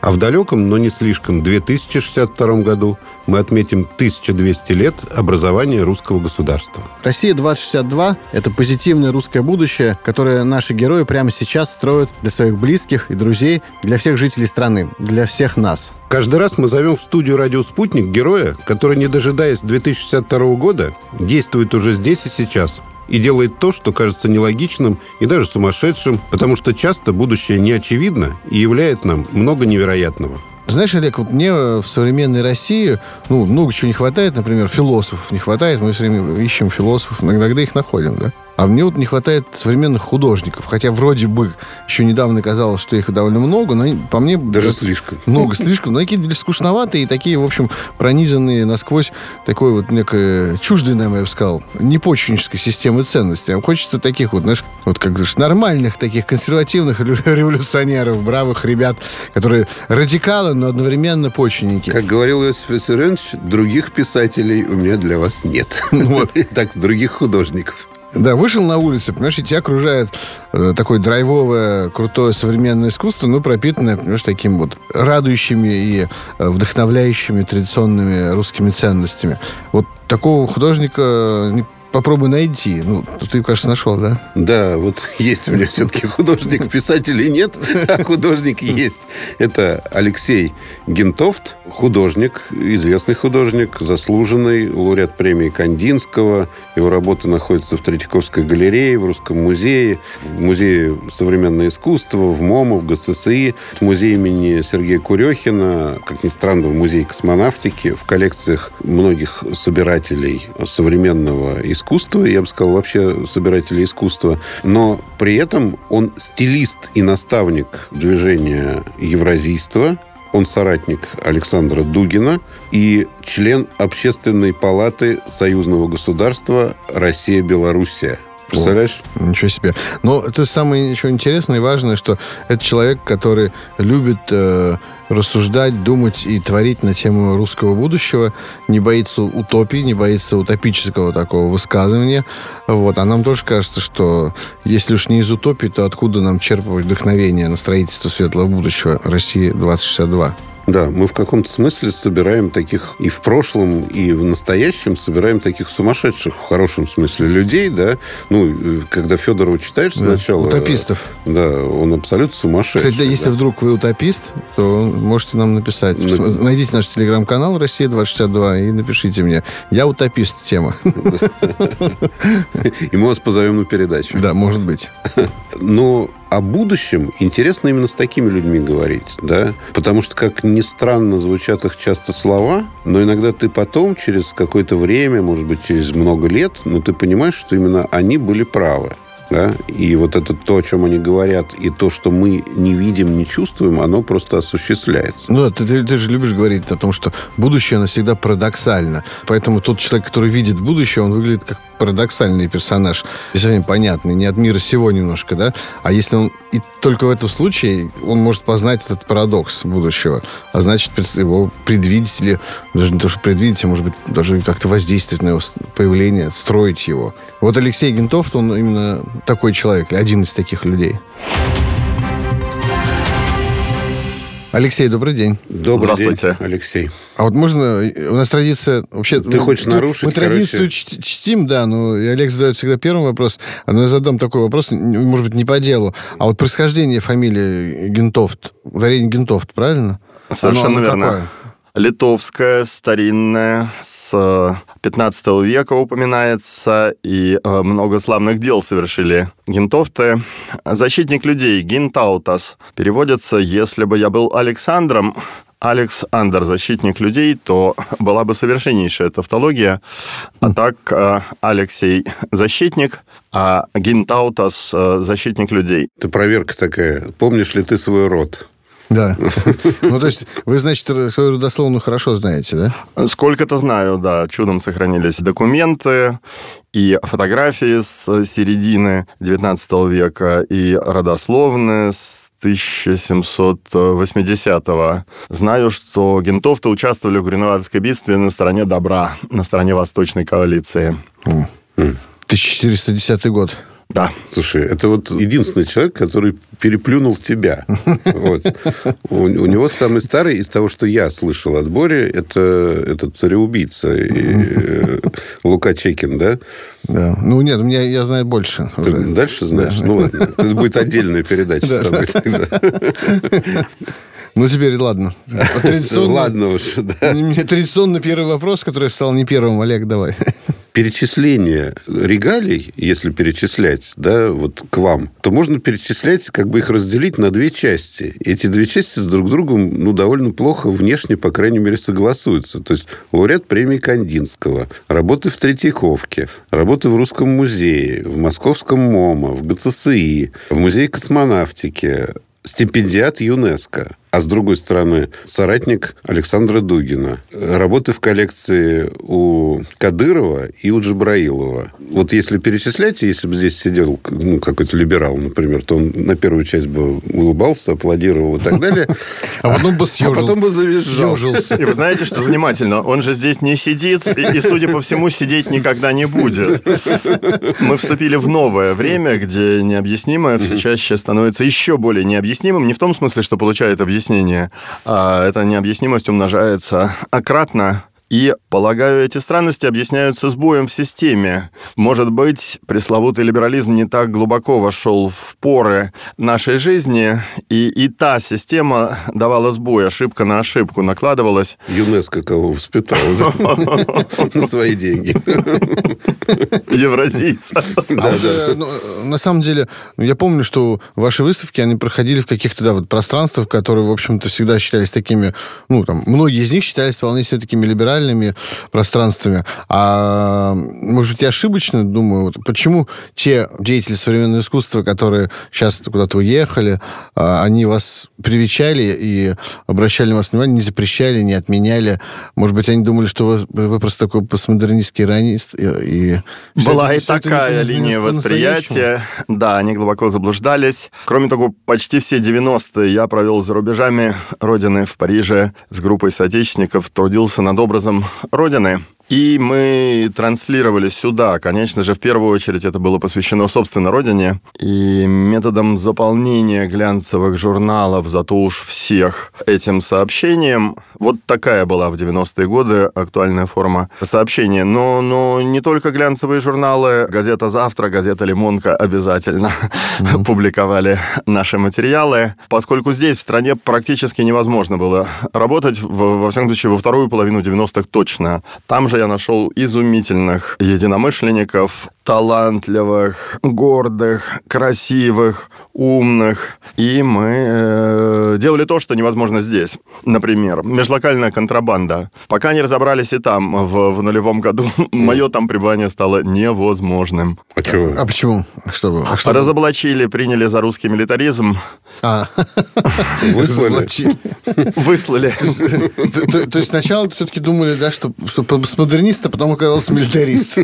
А в далеком, но не слишком, 2062 году мы отметим 1200 лет образования русского государства. «Россия-2062» — это позитивное русское будущее, которое наши герои прямо сейчас строят для своих близких и друзей, для всех жителей страны, для всех нас. Каждый раз мы зовем в студию «Радио Спутник» героя, который, не дожидаясь 2062 года, действует уже здесь и сейчас, и делает то, что кажется нелогичным и даже сумасшедшим, потому что часто будущее не очевидно и являет нам много невероятного. Знаешь, Олег, вот мне в современной России ну, много чего не хватает, например, философов не хватает. Мы все время ищем философов, иногда их находим, да? А мне вот не хватает современных художников. Хотя вроде бы еще недавно казалось, что их довольно много, но по мне... Даже слишком. Много слишком. Но такие скучноватые и такие, в общем, пронизанные насквозь такой вот некой чуждой нам, я бы сказал, непочвеннической системы ценностей. А хочется таких вот, знаешь, вот как говоришь, нормальных таких консервативных революционеров, бравых ребят, которые радикалы, но одновременно почвенники. Как говорил Иосиф Виссарионович, других писателей у меня для вас нет. Вот. Так, других художников. Да, вышел на улицу, понимаешь, и тебя окружает э, такое драйвовое, крутое современное искусство, но пропитанное, понимаешь, таким вот радующими и э, вдохновляющими традиционными русскими ценностями. Вот такого художника попробуй найти. Ну, ты, кажется, нашел, да? Да, вот есть у меня все-таки художник, писателей нет, а художник есть. Это Алексей Гентофт, художник, известный художник, заслуженный, лауреат премии Кандинского. Его работы находятся в Третьяковской галерее, в Русском музее, в Музее современного искусства, в МОМО, в ГССИ, в музее имени Сергея Курехина, как ни странно, в Музее космонавтики, в коллекциях многих собирателей современного искусства искусства, я бы сказал, вообще собирателя искусства, но при этом он стилист и наставник движения евразийства, он соратник Александра Дугина и член Общественной палаты Союзного государства Россия-Белоруссия – Представляешь? О, ничего себе. Но это самое еще интересное и важное, что это человек, который любит э, рассуждать, думать и творить на тему русского будущего, не боится утопии, не боится утопического такого высказывания. Вот. А нам тоже кажется, что если уж не из утопии, то откуда нам черпать вдохновение на строительство светлого будущего России 2062? Да, мы в каком-то смысле собираем таких и в прошлом, и в настоящем собираем таких сумасшедших, в хорошем смысле, людей, да. Ну, когда Федорова читаешь да, сначала... Утопистов. Да, он абсолютно сумасшедший. Кстати, да, если вдруг вы утопист, то можете нам написать. На... Найдите наш телеграм-канал «Россия-2062» и напишите мне. Я утопист, тема. И мы вас позовем на передачу. Да, может быть. Но о будущем интересно именно с такими людьми говорить, да, потому что, как ни странно, звучат их часто слова, но иногда ты потом, через какое-то время, может быть, через много лет, но ты понимаешь, что именно они были правы. Да? И вот это то, о чем они говорят, и то, что мы не видим, не чувствуем, оно просто осуществляется. Ну, ты, ты, ты же любишь говорить о том, что будущее, оно всегда парадоксально. Поэтому тот человек, который видит будущее, он выглядит как парадоксальный персонаж, совсем понятный, не от мира сего немножко, да? А если он и только в этом случае он может познать этот парадокс будущего, а значит его предвидеть или даже не то, что предвидеть, а может быть даже как-то воздействовать на его появление, строить его. Вот Алексей Гентов, он именно такой человек, один из таких людей. Алексей, добрый день. Добрый Здравствуйте. день, Алексей. А вот можно... У нас традиция... Вообще, Ты ну, хочешь нарушить, Мы традицию короче... чтим, да, но и Олег задает всегда первый вопрос. А ну, я задам такой вопрос, может быть, не по делу. А вот происхождение фамилии Гентофт, ударение Гентофт, правильно? Совершенно оно, оно верно. Какое? Литовская, старинная, с 15 века упоминается, и э, много славных дел совершили гентовты. Защитник людей, гентаутас, переводится «если бы я был Александром», Алекс Андер, защитник людей, то была бы совершеннейшая тавтология. А так э, Алексей защитник, а Гентаутас э, защитник людей. Это проверка такая. Помнишь ли ты свой род? Да. Ну, то есть вы, значит, свою родословную хорошо знаете, да? Сколько-то знаю, да. Чудом сохранились документы и фотографии с середины 19 века, и родословные с 1780-го. Знаю, что гентовты участвовали в Гренадской битве на стороне добра, на стороне Восточной коалиции. 1410 год. Да. Слушай, это вот единственный человек, который переплюнул тебя. Вот. У, у него самый старый из того, что я слышал от Бори, это, это цареубийца и, э, Лука Чекин, да? Да. Ну, нет, меня я знаю больше. Ты дальше знаешь? Да. Ну, ладно. Это будет отдельная передача с тобой тогда. Ну, теперь ладно. Традиционно, ладно уж, да. Традиционно первый вопрос, который стал не первым. Олег, давай. Перечисление регалий, если перечислять, да, вот к вам, то можно перечислять, как бы их разделить на две части. Эти две части с друг другом, ну, довольно плохо внешне, по крайней мере, согласуются. То есть лауреат премии Кандинского, работы в Третьяковке, работы в Русском музее, в Московском МОМА, в ГЦСИ, в Музее космонавтики, стипендиат ЮНЕСКо, а с другой стороны соратник Александра Дугина. Работы в коллекции у Кадырова и у Джабраилова. Вот если перечислять, если бы здесь сидел ну, какой-то либерал, например, то он на первую часть бы улыбался, аплодировал и так далее. А потом бы съежил. А потом бы завизжал. И вы знаете, что занимательно? Он же здесь не сидит, и, судя по всему, сидеть никогда не будет. Мы вступили в новое время, где необъяснимое все чаще становится еще более необъяснимым. Не в том смысле, что получает объяснение объяснение. А эта необъяснимость умножается ократно и, полагаю, эти странности объясняются сбоем в системе. Может быть, пресловутый либерализм не так глубоко вошел в поры нашей жизни, и, и та система давала сбой, ошибка на ошибку накладывалась. ЮНЕСКО кого воспитал на свои деньги. Евразийца. А ну, на самом деле, ну, я помню, что ваши выставки, они проходили в каких-то да, вот пространствах, которые, в общем-то, всегда считались такими, ну, там, многие из них считались вполне себе такими либеральными, социальными пространствами. А может быть, я ошибочно думаю, вот почему те деятели современного искусства, которые сейчас куда-то уехали, а, они вас привечали и обращали на вас внимание, не запрещали, не отменяли. Может быть, они думали, что вы, вы просто такой постмодернистский иранист. И, и Была и такая линия восприятия. Да, они глубоко заблуждались. Кроме того, почти все 90-е я провел за рубежами Родины в Париже с группой соотечественников, трудился над образом образом Родины. И мы транслировали сюда. Конечно же, в первую очередь это было посвящено собственной родине. И методом заполнения глянцевых журналов, зато уж всех этим сообщением, вот такая была в 90-е годы актуальная форма сообщения. Но, но не только глянцевые журналы, газета «Завтра», газета «Лимонка» обязательно mm-hmm. публиковали наши материалы, поскольку здесь, в стране, практически невозможно было работать, во всяком случае, во вторую половину 90-х точно. Там же я нашел изумительных единомышленников, талантливых, гордых, красивых, умных. И мы э, делали то, что невозможно здесь. Например, межлокальная контрабанда. Пока не разобрались и там, в, в нулевом году, мое там пребывание стало невозможным. А, чего? а почему? Что было? А что Разоблачили, приняли за русский милитаризм. А. Выслали? Выслали. То есть сначала все-таки думали, да, что постмодернист, а потом оказался милитарист.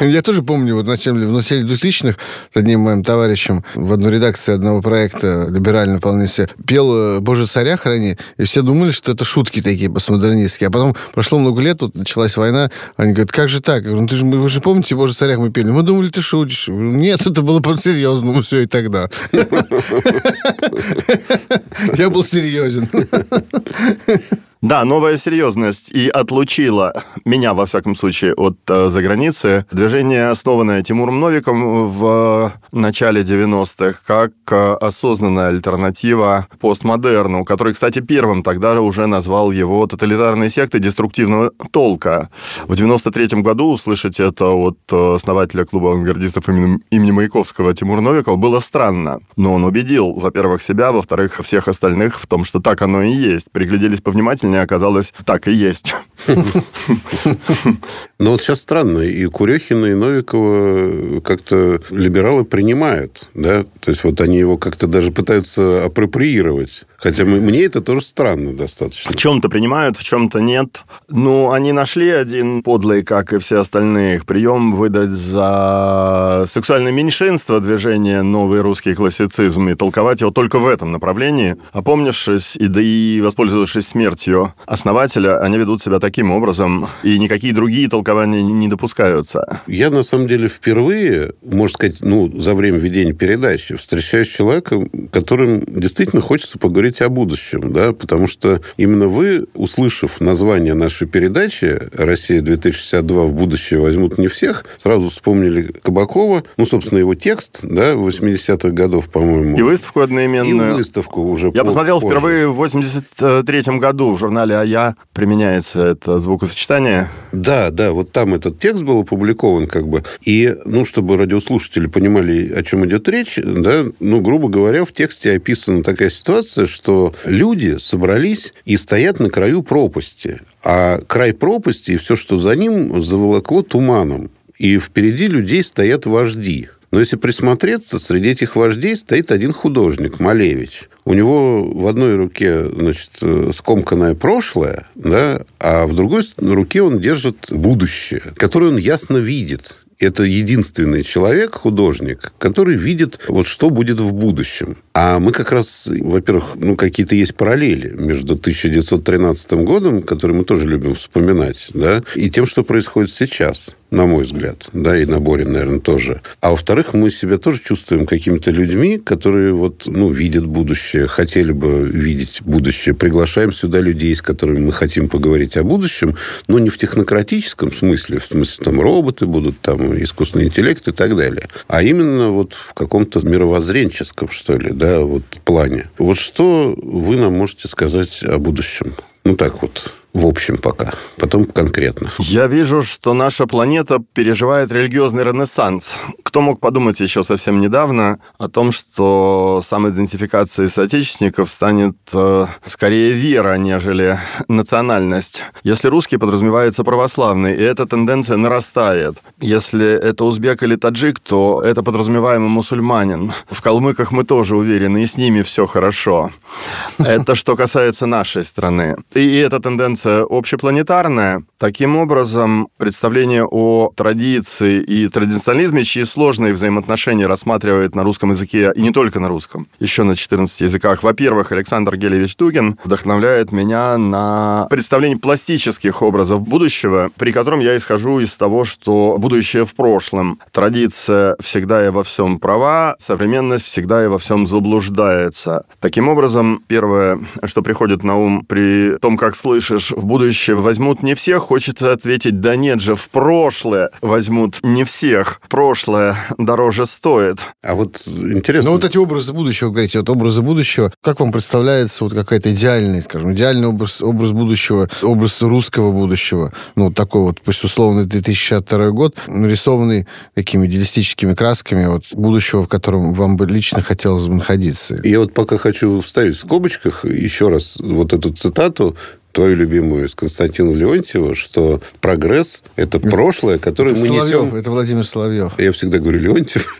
Я тоже помню, вот начале, в начале 2000-х с одним моим товарищем в одной редакции одного проекта либерально вполне себе пел э, «Боже, царя храни», и все думали, что это шутки такие постмодернистские. А потом прошло много лет, вот началась война, они говорят, как же так? Ну, ты же, вы же помните «Боже, царях» мы пели? Мы думали, ты шутишь. Нет, это было по-серьезному все и тогда. Я был серьезен. Да, новая серьезность и отлучила меня, во всяком случае, от э, заграницы. Движение, основанное Тимуром Новиком в начале 90-х, как э, осознанная альтернатива постмодерну, который, кстати, первым тогда уже назвал его тоталитарной сектой деструктивного толка. В 93 году услышать это от э, основателя клуба авангардистов имени, имени Маяковского Тимура Новикова было странно. Но он убедил, во-первых, себя, во-вторых, всех остальных в том, что так оно и есть. Пригляделись повнимательнее удивительнее оказалось, так и есть. Но вот сейчас странно, и Курехина, и Новикова как-то либералы принимают, да, то есть вот они его как-то даже пытаются апроприировать. Хотя мне это тоже странно достаточно. В чем-то принимают, в чем-то нет. Ну, они нашли один подлый, как и все остальные, их прием выдать за сексуальное меньшинство движения «Новый русский классицизм» и толковать его только в этом направлении. Опомнившись и да и воспользовавшись смертью основателя, они ведут себя таким образом, и никакие другие толкования не допускаются. Я, на самом деле, впервые, можно сказать, ну, за время ведения передачи, встречаюсь с человеком, которым действительно хочется поговорить говорить о будущем, да, потому что именно вы, услышав название нашей передачи «Россия-2062. В будущее возьмут не всех», сразу вспомнили Кабакова, ну, собственно, его текст, да, 80-х годов, по-моему. И выставку одноименную. И выставку уже Я посмотрел позже. впервые в 83-м году в журнале «А применяется это звукосочетание. Да, да, вот там этот текст был опубликован как бы. И, ну, чтобы радиослушатели понимали, о чем идет речь, да, ну, грубо говоря, в тексте описана такая ситуация, что люди собрались и стоят на краю пропасти. А край пропасти и все, что за ним, заволокло туманом. И впереди людей стоят вожди. Но если присмотреться, среди этих вождей стоит один художник, Малевич. У него в одной руке значит, скомканное прошлое, да, а в другой руке он держит будущее, которое он ясно видит это единственный человек, художник, который видит, вот что будет в будущем. А мы как раз, во-первых, ну, какие-то есть параллели между 1913 годом, который мы тоже любим вспоминать, да, и тем, что происходит сейчас на мой взгляд, да, и на Борин, наверное, тоже. А во-вторых, мы себя тоже чувствуем какими-то людьми, которые вот, ну, видят будущее, хотели бы видеть будущее. Приглашаем сюда людей, с которыми мы хотим поговорить о будущем, но не в технократическом смысле, в смысле, там, роботы будут, там, искусственный интеллект и так далее, а именно вот в каком-то мировоззренческом, что ли, да, вот плане. Вот что вы нам можете сказать о будущем? Ну, так вот, в общем пока, потом конкретно. Я вижу, что наша планета переживает религиозный ренессанс. Кто мог подумать еще совсем недавно о том, что самоидентификацией соотечественников станет э, скорее вера, нежели национальность. Если русский подразумевается православный, и эта тенденция нарастает. Если это узбек или таджик, то это подразумеваемый мусульманин. В калмыках мы тоже уверены, и с ними все хорошо. Это что касается нашей страны. И эта тенденция общепланетарная. Таким образом, представление о традиции и традиционализме, чьи сложные взаимоотношения рассматривает на русском языке, и не только на русском, еще на 14 языках. Во-первых, Александр Гелевич Дугин вдохновляет меня на представление пластических образов будущего, при котором я исхожу из того, что будущее в прошлом. Традиция всегда и во всем права, современность всегда и во всем заблуждается. Таким образом, первое, что приходит на ум при том, как слышишь в будущее возьмут не всех, хочется ответить, да нет же, в прошлое возьмут не всех. Прошлое дороже стоит. А вот интересно... Ну, вот эти образы будущего, говорите, вот образы будущего, как вам представляется вот какая-то идеальная, скажем, идеальный образ, образ будущего, образ русского будущего? Ну, вот такой вот, пусть условно, 2062 год, нарисованный такими идеалистическими красками вот будущего, в котором вам бы лично хотелось бы находиться. Я вот пока хочу вставить в скобочках еще раз вот эту цитату твою любимую из Константина Леонтьева, что прогресс – это прошлое, которое это мы Соловьев, несем... Это Владимир Соловьев. Я всегда говорю Леонтьев.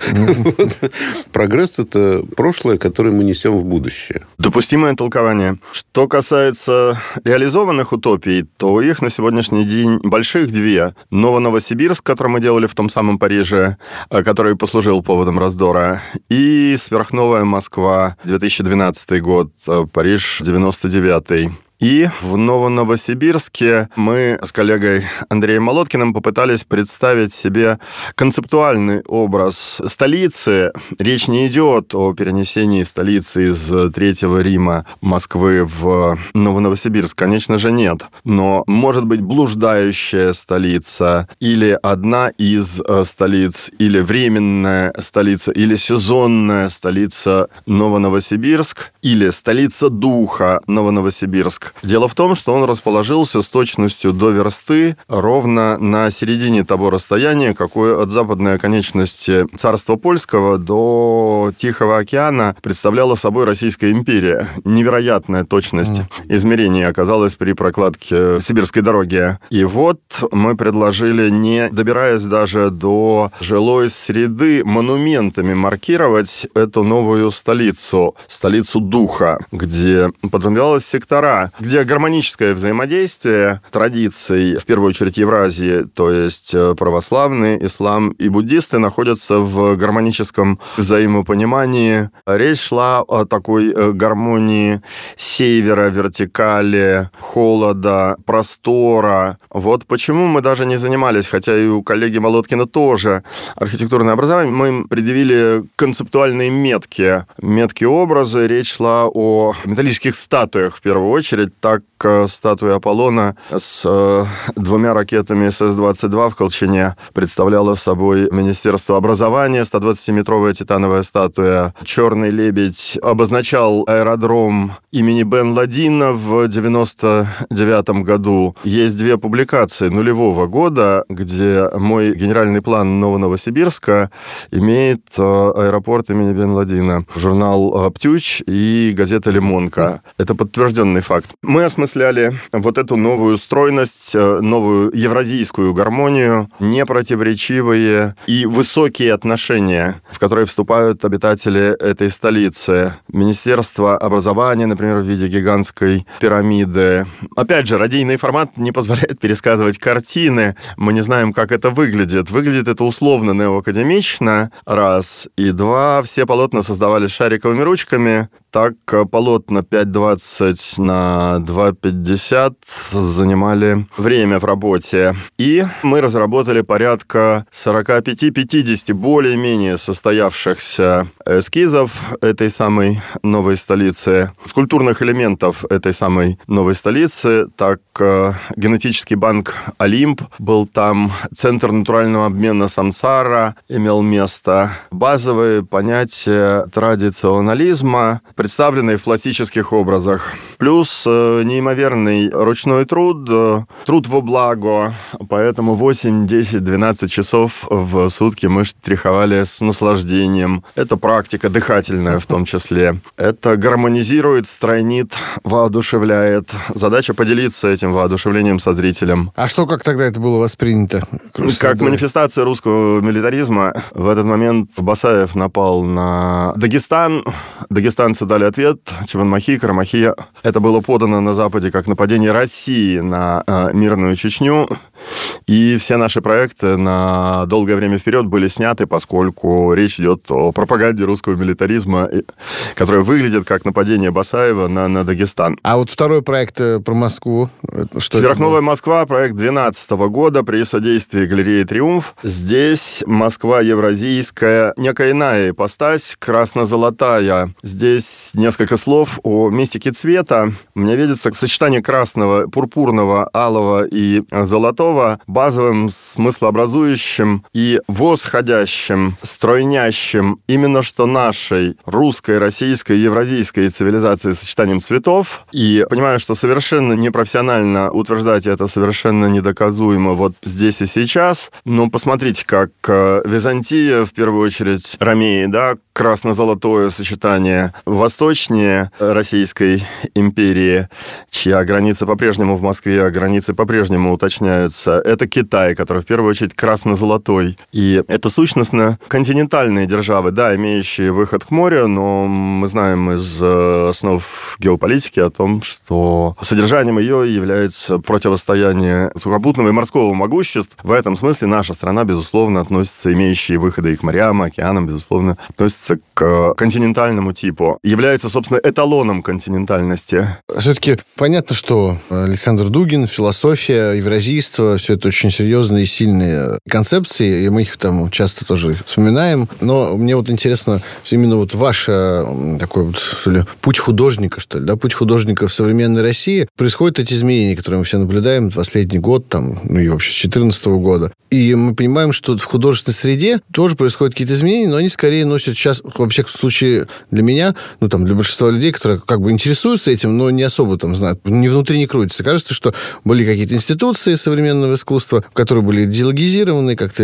Прогресс – это прошлое, которое мы несем в будущее. Допустимое толкование. Что касается реализованных утопий, то их на сегодняшний день больших две. Ново-Новосибирск, который мы делали в том самом Париже, э, который послужил поводом раздора, и сверхновая Москва, 2012 год, э, Париж, 99 и в Ново-Новосибирске мы с коллегой Андреем Молоткиным попытались представить себе концептуальный образ столицы. Речь не идет о перенесении столицы из Третьего Рима Москвы в Ново-Новосибирск, конечно же, нет. Но может быть блуждающая столица или одна из э, столиц, или временная столица, или сезонная столица Ново-Новосибирск, или столица духа Ново-Новосибирск. Дело в том, что он расположился с точностью до версты ровно на середине того расстояния, какое от западной оконечности царства польского до Тихого океана представляла собой Российская империя. Невероятная точность измерений оказалась при прокладке Сибирской дороги. И вот мы предложили, не добираясь даже до жилой среды, монументами маркировать эту новую столицу, столицу духа, где подразумевалось сектора, где гармоническое взаимодействие традиций, в первую очередь Евразии, то есть э, православный, ислам и буддисты находятся в гармоническом взаимопонимании. Речь шла о такой э, гармонии севера, вертикали, холода, простора. Вот почему мы даже не занимались, хотя и у коллеги Молоткина тоже архитектурное образование, мы им предъявили концептуальные метки, метки образы. Речь шла о металлических статуях в первую очередь, так статуя Аполлона с э, двумя ракетами СС-22 в Колчине представляла собой Министерство образования, 120-метровая титановая статуя. Черный лебедь обозначал аэродром имени Бен Ладина в 99 году. Есть две публикации нулевого года, где мой генеральный план Новосибирска имеет э, аэропорт имени Бен Ладина. Журнал «Птюч» и газета «Лимонка». Это подтвержденный факт. Мы осмысляли вот эту новую стройность, э, новую евразийскую гармонию, непротиворечивые и высокие отношения, в которые вступают обитатели этой столицы. Министерство образования, например, в виде гигантской пирамиды. Опять же, радийный формат не позволяет пересказывать картины. Мы не знаем, как это выглядит. Выглядит это условно неоакадемично, раз. И два, все полотна создавались шариковыми ручками, так э, полотна 5.20 на 2.50 занимали время в работе. И мы разработали порядка 45-50 более-менее состоявшихся эскизов этой самой новой столицы, скульптурных элементов этой самой новой столицы. Так, э, генетический банк «Олимп» был там, Центр натурального обмена «Сансара» имел место. Базовые понятия традиционализма, представленные в пластических образах. Плюс э, неимоверный ручной труд, э, труд во благо. Поэтому 8, 10, 12 часов в сутки мы штриховали с наслаждением. Это практика дыхательная в том числе. Это гармонизирует, стройнит, воодушевляет. Задача поделиться этим воодушевлением со зрителем. А что, как тогда это было воспринято? Как манифестация русского милитаризма. В этот момент Басаев напал на Дагестан. Дагестанцы дали ответ. Чеванмахи, Карамахи. Это было подано на Западе как нападение России на э, мирную Чечню. И все наши проекты на долгое время вперед были сняты, поскольку речь идет о пропаганде русского милитаризма, которая выглядит как нападение Басаева на, на Дагестан. А вот второй проект э, про Москву. Что Сверхновая Москва, проект 2012 года при содействии галереи «Триумф». Здесь Москва евразийская, некая иная ипостась, красно-золотая. Здесь несколько слов о мистике цвета. Мне видится сочетание красного, пурпурного, алого и золотого базовым смыслообразующим и восходящим, стройнящим именно что нашей русской, российской, евразийской цивилизации сочетанием цветов. И понимаю, что совершенно непрофессионально утверждать это совершенно недоказуемо вот здесь и сейчас. Но посмотрите, как э, Византия, в первую очередь, Ромеи, да, красно-золотое сочетание восточнее Российской империи, чья граница по-прежнему в Москве, а границы по-прежнему уточняются. Это Китай, который в первую очередь красно-золотой. И это сущностно континентальные державы, да, имеющие выход к морю, но мы знаем из э, основ геополитики о том, что содержанием ее является противостояние сухопутного и морского могуществ. В этом смысле наша страна, безусловно, относится, имеющие выходы и к морям, океанам, безусловно, относится к континентальному типу, является, собственно, эталоном континентальности. Все-таки понятно, что Александр Дугин, философия, евразийство, все это очень серьезные и сильные концепции, и мы их там часто тоже вспоминаем. Но мне вот интересно именно вот ваш такой вот ли, путь художника, что ли, да, путь художника в современной России. Происходят эти изменения, которые мы все наблюдаем последний год, там, ну и вообще с 2014 года. И мы понимаем, что в художественной среде тоже происходят какие-то изменения, но они скорее носят сейчас, во всяком случае, для меня, ну, там, для большинства людей, которые как бы интересуются этим, но не особо там знают, не внутри не крутятся. Кажется, что были какие-то институции современного искусства, которые были идеологизированы, как-то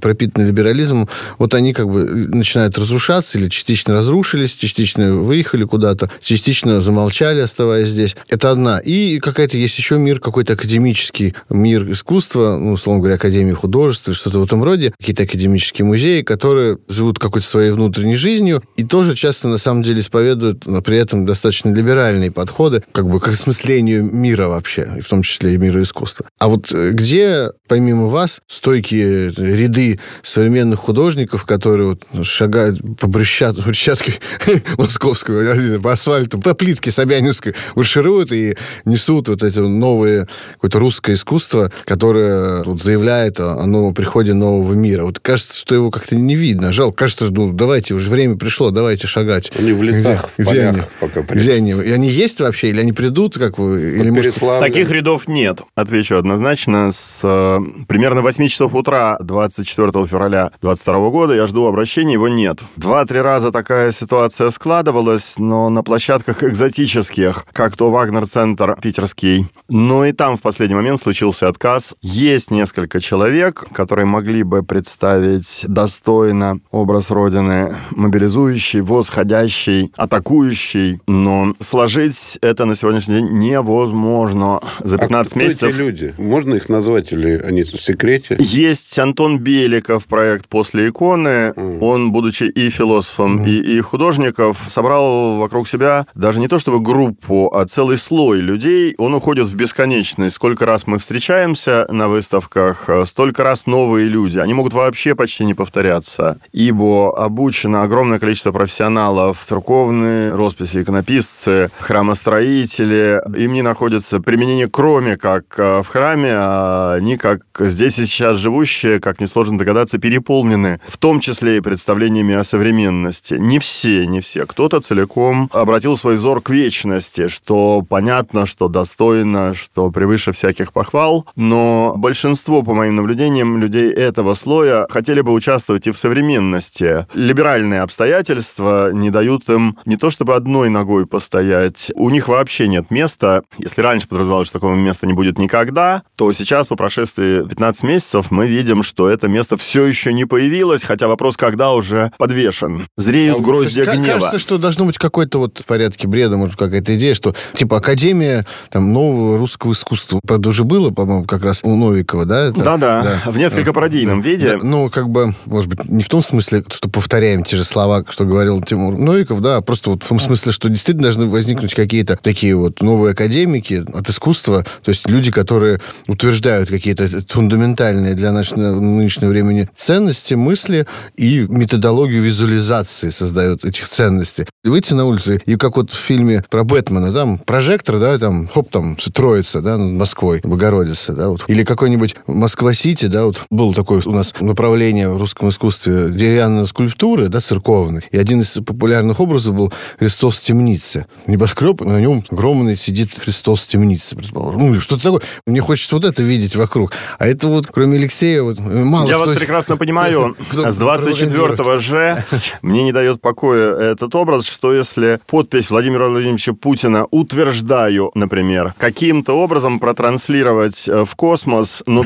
пропитаны либерализмом. Вот они как бы начинают разрушаться или частично разрушились, частично выехали куда-то, частично замолчали, оставаясь здесь. Это одна. И какая-то есть еще мир, какой-то академический мир искусства, ну, условно говоря, Академия художеств, что-то в этом роде, какие-то академические музеи, которые живут какой-то своей внутренней жизнью и тоже часто, на самом деле, исповедуют но при этом достаточно либеральные подходы как бы к осмыслению мира вообще, и в том числе и мира искусства. А вот э, где, помимо вас, стойкие ряды современных художников, которые вот шагают по брусчат, брусчатке московского, по асфальту, по плитке Собянинской, маршируют и несут вот эти новые, какое-то русское искусство, которое вот заявляет о, о новом приходе нового мира. Вот кажется, что его как-то не видно. Жалко. Кажется, ну, давайте, уже время пришло, давайте шагать. Они в лесах, где, в полях они? пока Где они? И они есть вообще? Или они придут, как вы? Или, может... Таких рядов нет. Отвечу однозначно. С э, примерно 8 часов утра 24 февраля 22 года я жду обращения, его нет. Два-три раза такая ситуация складывалась, но на площадках экзотических, как то Вагнер-центр питерский. Но и там в последний момент случился отказ. Есть несколько человек, которые могли бы представить достойно образ Родины, мобилизующий, восходящий, атакующий, но сложить это на сегодняшний день невозможно. За 15 а кто месяцев... эти люди? Можно их назвать или они в секрете? Есть Антон Беликов, проект «После иконы». Mm. Он, будучи и философом, mm. и, и художников, собрал вокруг себя даже не то чтобы группу, а целый слой людей. Он уходит в бесконечность. Сколько раз мы встречаемся на выставках, столько раз новые люди. Они могут вообще почти не повторяться, ибо обучено огромное количество профессионалов, церковные росписи, иконописцы, храмостроители. Им не находится применение кроме как э, в храме, а они как здесь и сейчас живущие, как несложно догадаться, переполнены, в том числе и представлениями о современности. Не все, не все. Кто-то целиком обратил свой взор к вечности, что понятно, что достойно, что превыше всяких похвал, но большинство, по моим наблюдениям, людей этого слоя хотели бы участвовать и в современности. Либеральные обстоятельства не дают им не то чтобы одной ногой постоять, у них вообще нет места. Если раньше подразумевалось, что такого места не будет никогда, то сейчас, по прошествии 15 месяцев, мы видим, что это место все еще не появилось, хотя вопрос, когда уже подвешен. Зреют а, гроздья гнева. Кажется, что должно быть какой-то вот в порядке бреда, может, какая-то идея, что типа Академия там, нового русского искусства. Правда, уже было, по-моему, как раз у Новикова, да? Да-да, в несколько пародийном да. виде. Да, ну, как бы, может быть, не в том смысле, что повторяем те же слова, что говорил Тимур Новиков, да, а просто вот в том смысле, что действительно должны возникнуть какие-то такие вот новые академики от искусства, то есть люди, которые утверждают какие-то фундаментальные для нашего нынешнего времени ценности, мысли и методологию визуализации создают этих ценностей. Выйти на улицу, и как вот в фильме про Бэтмена, там прожектор, да, там, хоп, там, троица, да, над Москвой, Богородица, да, вот. Или какой-нибудь Москва-Сити, да, вот был такое у нас направление в русском искусстве деревянной скульптуры, да, церковной. И один из популярных образов был Христос в темнице. Небоскреб, на нем огромный сидит Христос в темнице, предположим. Ну, что-то такое. Мне хочется вот это видеть вокруг. А это вот, кроме Алексея, вот мало Я вас прекрасно понимаю. С 24-го же мне не дает покоя этот образ, что если подпись Владимира Владимировича Путина «утверждаю», например, каким-то образом протранслировать э, в космос, но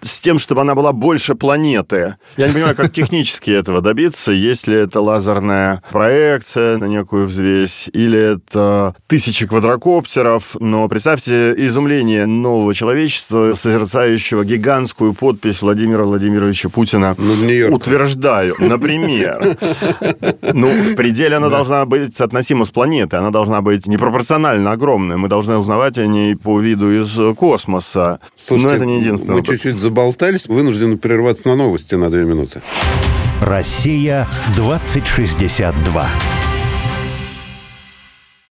с тем, чтобы она была больше планеты. Я не понимаю, как технически этого добиться, если это лазерная проекция на некую взвесь, или это тысячи квадрокоптеров, но представьте изумление нового человечества, созерцающего гигантскую подпись Владимира Владимировича Путина «Утверждаю», например. Ну, в пределе она должна быть соотносима с планетой, она должна быть непропорционально огромной. Мы должны узнавать о ней по виду из космоса. Слушайте, Но это не единственное. Мы чуть-чуть заболтались, вынуждены прерваться на новости на две минуты. Россия 2062.